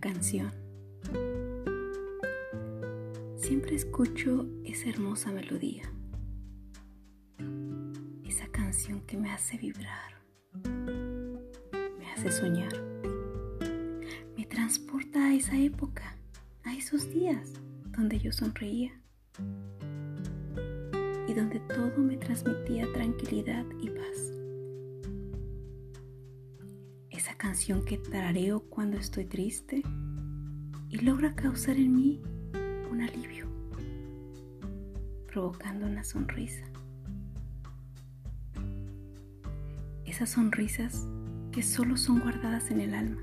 canción. Siempre escucho esa hermosa melodía, esa canción que me hace vibrar, me hace soñar, me transporta a esa época, a esos días donde yo sonreía y donde todo me transmitía tranquilidad y paz. Canción que tarareo cuando estoy triste y logra causar en mí un alivio, provocando una sonrisa. Esas sonrisas que solo son guardadas en el alma.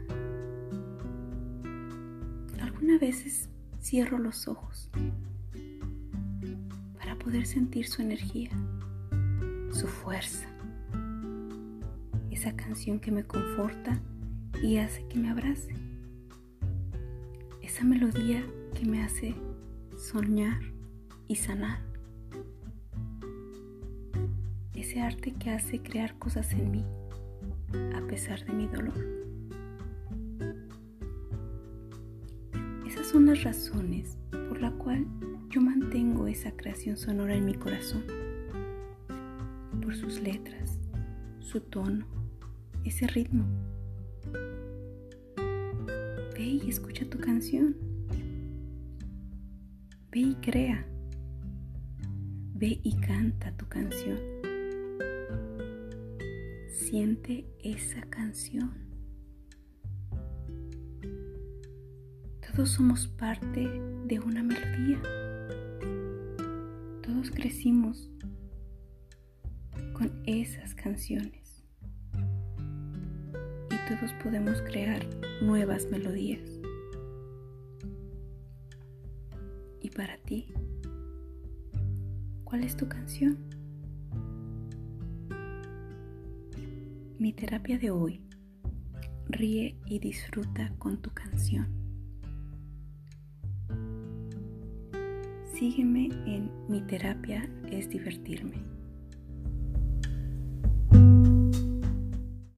Algunas veces cierro los ojos para poder sentir su energía, su fuerza, esa canción que me conforta y hace que me abrace, esa melodía que me hace soñar y sanar, ese arte que hace crear cosas en mí a pesar de mi dolor. Esas son las razones por la cual yo mantengo esa creación sonora en mi corazón. Por sus letras, su tono, ese ritmo. Ve y escucha tu canción. Ve y crea. Ve y canta tu canción. Siente esa canción. Todos somos parte de una melodía. Todos crecimos con esas canciones. Todos podemos crear nuevas melodías. ¿Y para ti? ¿Cuál es tu canción? Mi terapia de hoy. Ríe y disfruta con tu canción. Sígueme en Mi terapia es divertirme.